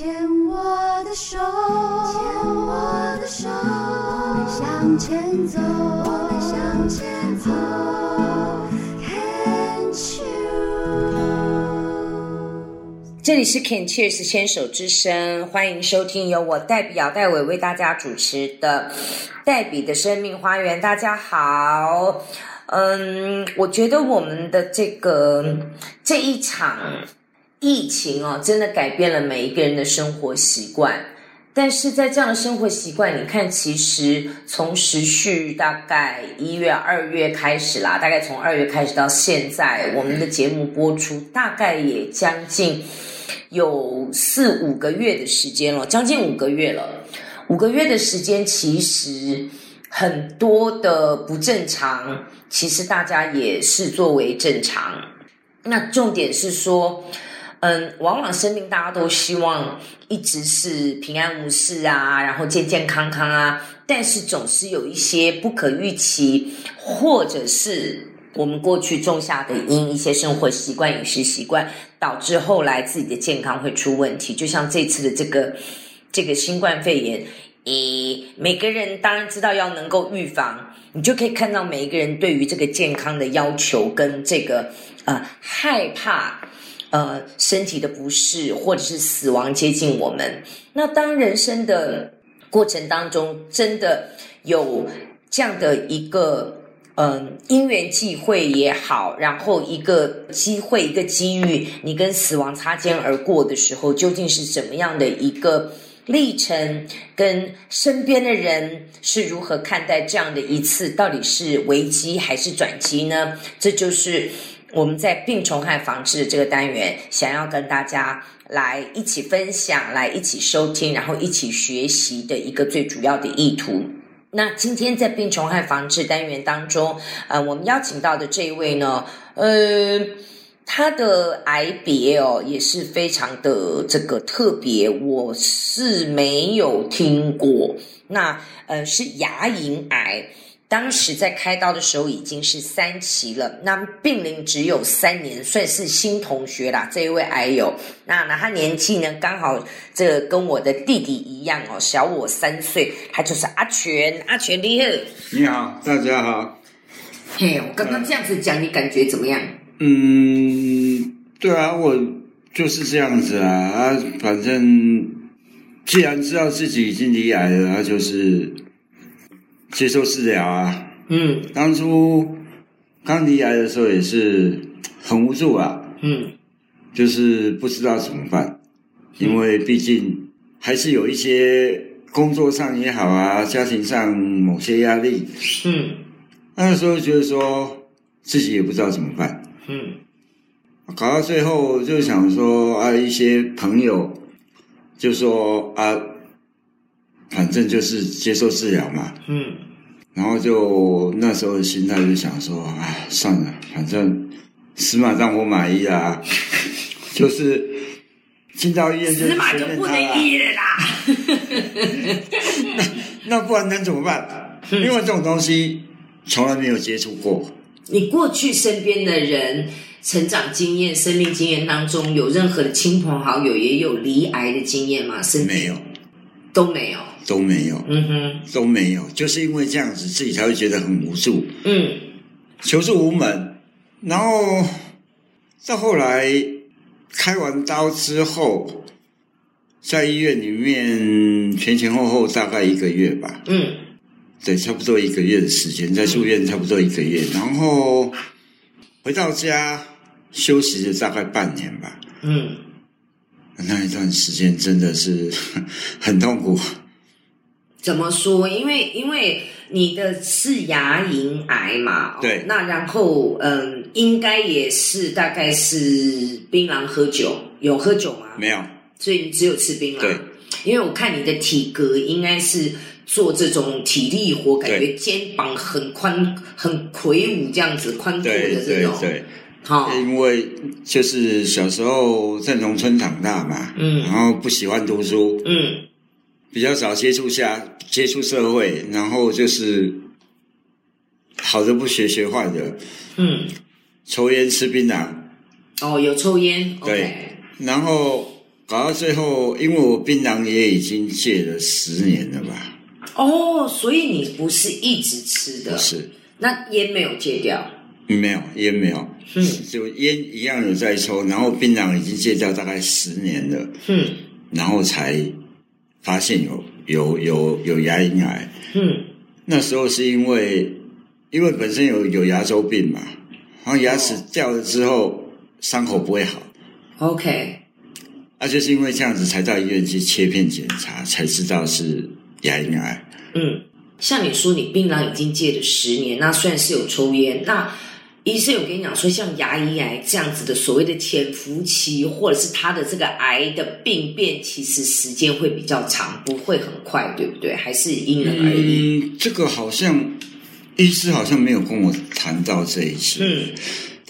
牵我的手，牵我的手，我们向前走，我们向前走。can you？这里是 Can Cheers 牵手之声，欢迎收听由我代比姚黛伟为大家主持的《黛比的生命花园》。大家好，嗯，我觉得我们的这个这一场疫情哦，真的改变了每一个人的生活习惯。但是在这样的生活习惯，你看，其实从时序大概一月、二月开始啦，大概从二月开始到现在，我们的节目播出大概也将近有四五个月的时间了，将近五个月了。五个月的时间，其实很多的不正常，其实大家也视作为正常。那重点是说，嗯，往往生命大家都希望一直是平安无事啊，然后健健康康啊，但是总是有一些不可预期，或者是我们过去种下的因，一些生活习惯、饮食习惯，导致后来自己的健康会出问题。就像这次的这个这个新冠肺炎，诶，每个人当然知道要能够预防，你就可以看到每一个人对于这个健康的要求跟这个呃害怕。呃，身体的不适或者是死亡接近我们。那当人生的过程当中，真的有这样的一个嗯因缘际会也好，然后一个机会一个机遇，你跟死亡擦肩而过的时候，究竟是怎么样的一个历程？跟身边的人是如何看待这样的一次？到底是危机还是转机呢？这就是。我们在病虫害防治的这个单元，想要跟大家来一起分享，来一起收听，然后一起学习的一个最主要的意图。那今天在病虫害防治单元当中，呃，我们邀请到的这一位呢，呃，他的癌别哦也是非常的这个特别，我是没有听过。那呃是牙龈癌。当时在开刀的时候已经是三期了，那病龄只有三年，算是新同学啦。这一位癌友，那那他年纪呢，刚好这跟我的弟弟一样哦，小我三岁。他就是阿全，阿全你好，你好，大家好。嘿，我刚刚这样子讲，你感觉怎么样？嗯，对啊，我就是这样子啊啊，反正既然知道自己已经离癌了，那就是。接受治疗啊，嗯，当初刚离癌的时候也是很无助啊，嗯，就是不知道怎么办，因为毕竟还是有一些工作上也好啊，家庭上某些压力，嗯，那个时候觉得说自己也不知道怎么办，嗯，搞到最后就想说啊，一些朋友就说啊。反正就是接受治疗嘛，嗯，然后就那时候的心态就想说，哎，算了，反正死马当活马医啊，就是进到医院就死马就不能医了啦。那那不然能怎么办？因为这种东西从来没有接触过。你过去身边的人成长经验、生命经验当中，有任何的亲朋好友也有离癌的经验吗？是没有，都没有。都没有，嗯哼，都没有，就是因为这样子，自己才会觉得很无助，嗯，求助无门。然后到后来开完刀之后，在医院里面前前后后大概一个月吧，嗯，对，差不多一个月的时间，在住院差不多一个月，然后回到家休息了大概半年吧，嗯，那一段时间真的是 很痛苦。怎么说？因为因为你的是牙龈癌嘛，对，那然后嗯，应该也是大概是槟榔喝酒，有喝酒吗？没有，所以你只有吃槟榔。对，因为我看你的体格应该是做这种体力活，感觉肩膀很宽、很魁梧这样子，宽阔的这种。对，好，因为就是小时候在农村长大嘛，嗯，然后不喜欢读书，嗯。比较少接触下接触社会，然后就是好的不学，学坏的，嗯，抽烟吃槟榔，哦，有抽烟，对，然后搞到最后，因为我槟榔也已经戒了十年了吧？哦，所以你不是一直吃的，是，那烟没有戒掉，没有烟没有，嗯。就烟一样有在抽，然后槟榔已经戒掉大概十年了，嗯。然后才发现有有有有牙龈癌。嗯，那时候是因为因为本身有有牙周病嘛，然后牙齿掉了之后伤口不会好，OK，啊，就是因为这样子才到医院去切片检查，才知道是牙龈癌。嗯，像你说你槟榔已经戒了十年，那虽然是有抽烟，那医生有跟你讲说，像牙龈癌这样子的所谓的潜伏期，或者是他的这个癌的病变，其实时间会比较长，不会很快，对不对？还是因人而异。嗯，这个好像医师好像没有跟我谈到这一次。嗯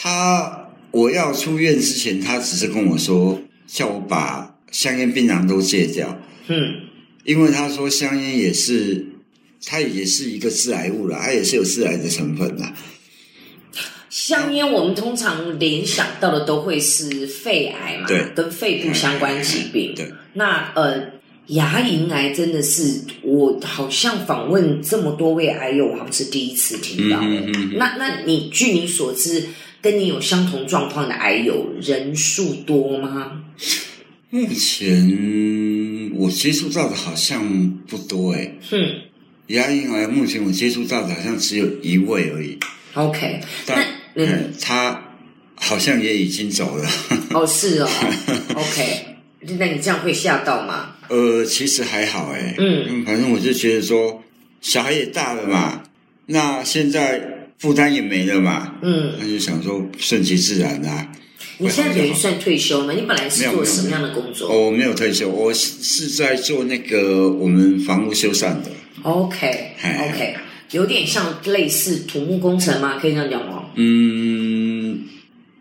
他我要出院之前，他只是跟我说，叫我把香烟、槟榔都戒掉，嗯因为他说香烟也是，它也是一个致癌物啦，它也是有致癌的成分啦。香烟，我们通常联想到的都会是肺癌嘛，对。跟肺部相关疾病。对，那呃，牙龈癌真的是我好像访问这么多位癌友，我好像是第一次听到。嗯嗯嗯那那你据你所知，跟你有相同状况的癌友人数多吗？目前我接触到的好像不多诶、哼。牙龈癌目前我接触到的好像只有一位而已，，OK，那但他好像也已经走了。哦是哦，OK，那你这样会吓到吗？呃，其实还好哎、嗯，反正我就觉得说，小孩也大了嘛，那现在负担也没了嘛，嗯，那就想说顺其自然啦、你现在等于算退休吗？你本来是做什么样的工作？哦，我没有退休，我是是在做那个我们房屋修缮的。OK 嘿 OK，有点像类似土木工程吗？可以这样讲吗？嗯，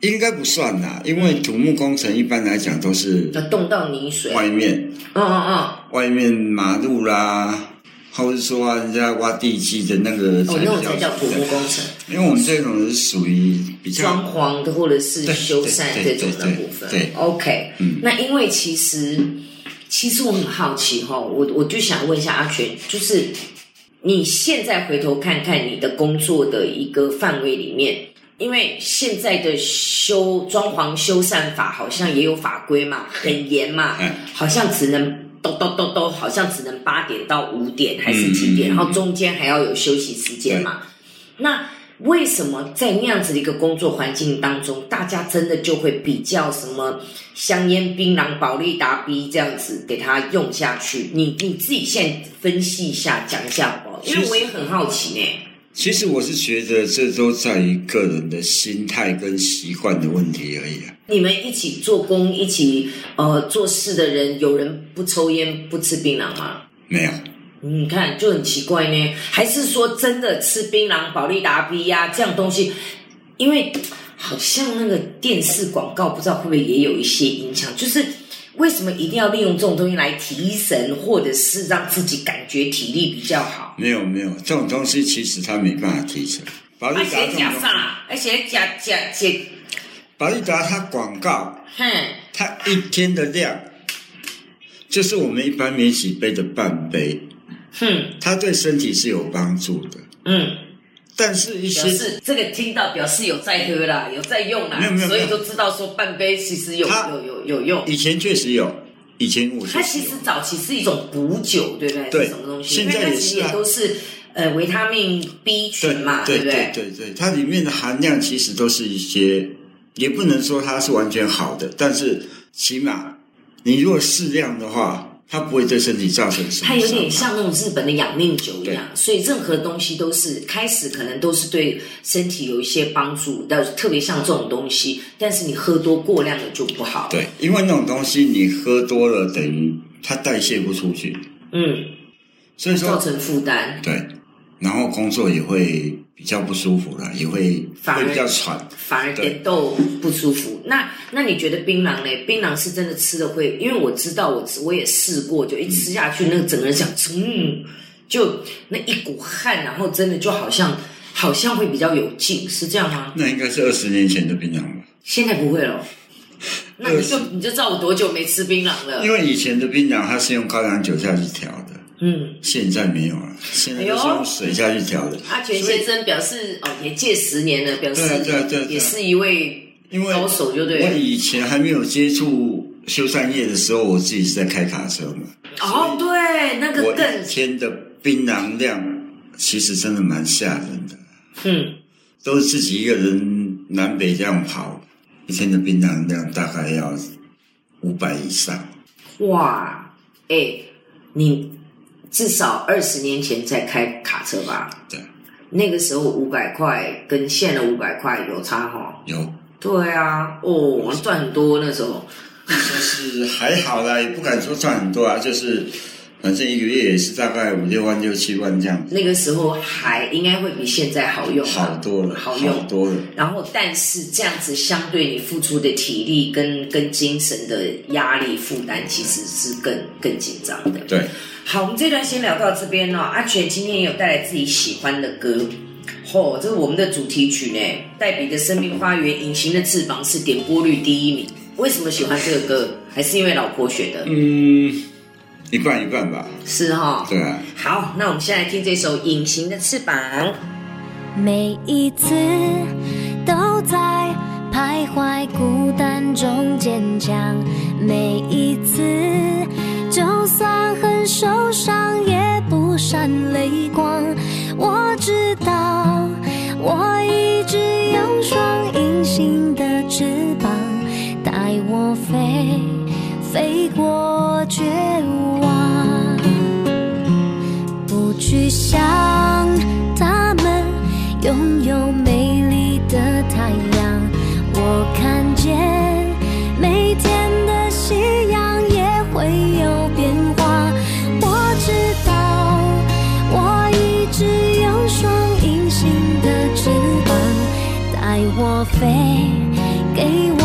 应该不算啦，因为土木工程一般来讲都是要动到泥水，外面。嗯嗯嗯。外面马路啦，或者说啊，人家挖地基的那个嗯，哦，那种才叫土木工程，因为我们这种是属于比较装潢的或者是修缮这种的部分。对。OK，嗯。那因为其实其实我很好奇哈，我我就想问一下阿全，就是你现在回头看看你的工作的一个范围里面。因为现在的修装潢修缮法好像也有法规嘛，很严嘛，嗯好像只能都都都都，好像只能八点到五点还是几点，然后中间还要有休息时间嘛。那为什么在那样子的一个工作环境当中，大家真的就会比较什么香烟、槟榔、保利达 B 这样子给它用下去？你你自己现在分析一下，讲一下好不好？因为我也很好奇呢。其实我是觉得这都在于个人的心态跟习惯的问题而已啊。你们一起做工、一起呃做事的人，有人不抽烟、不吃槟榔吗？没有，你看就很奇怪呢，还是说真的吃槟榔、保利达 B 呀、这样东西？因为好像那个电视广告不知道会不会也有一些影响，就是为什么一定要利用这种东西来提神，或者是让自己感觉体力比较好？没有，没有，这种东西其实它没办法提神。保利而且达这种东西，加啥？而且假假假，保利达它广告，哼，它一天的量就是我们一般免洗杯的半杯，哼，它对身体是有帮助的。嗯。但是一表些示这个听到表示有在喝啦，有在用啦没有没，有所以都知道说半杯其实有有有有用。以前确实有，以前我它其实早期是一种补酒，对不对？对是什么东西？现在也是啊也都是呃维他命 B 群嘛，对不对？对对对，它里面的含量其实都是一些，也不能说它是完全好的，但是起码你如果适量的话，它不会对身体造成什么伤害。它有点像那种日本的养命酒一样，所以任何东西都是开始可能都是对身体有一些帮助但，特别像这种东西，但是你喝多过量的就不好。，对，因为那种东西你喝多了，等于它代谢不出去，嗯，所以说造成负担。对，然后工作也会比较不舒服了，也会反而会比较喘。反而对点豆不舒服。那那你觉得槟榔呢？槟榔是真的吃的会，因为我知道我吃我也试过，就一吃下去，那个整个人想，嗯，就那一股汗，然后真的就好像好像会比较有劲，是这样吗？那应该是二十年前的槟榔吧？现在不会了。那你就你就知道我多久没吃槟榔了。因为以前的槟榔它是用高粱酒下去调的，嗯，现在没有了，现在都是用水下去调的。阿全先生表示哦，也戒十年了，表示对啊对也是一位因为高手，就对了。我以前还没有接触修缮业的时候，我自己是在开卡车嘛。哦，对，那个我更一天的槟榔量其实真的蛮吓人的，嗯，都是自己一个人南北这样跑，一天的槟榔量大概要五百以上。哇，哎，你至少二十年前在开卡车吧？对，那个时候五百块跟现在五百块有差哈。有对啊，哦，赚很多那时候。就是还好啦，也不敢说赚很多啊，就是反正一个月也是大概五六万、六七万这样，那个时候还应该会比现在好用啊，好多了，好用多了。然后，但是这样子相对你付出的体力跟跟精神的压力负担，其实是更更紧张的。对，好，我们这段先聊到这边哦。阿全今天也有带来自己喜欢的歌，嚯、这是我们的主题曲呢。黛比的生命花园，隐形的翅膀是点播率第一名。为什么喜欢这个歌？还是因为老婆选的？嗯，一半一半吧。是哈、对啊，好，那我们先来听这首《隐形的翅膀》。每一次都在徘徊孤单中坚强，每一次就算很受伤也不闪泪光。我知道，我一直有双隐形的翅膀，带我飞，飞过绝望。我飞给我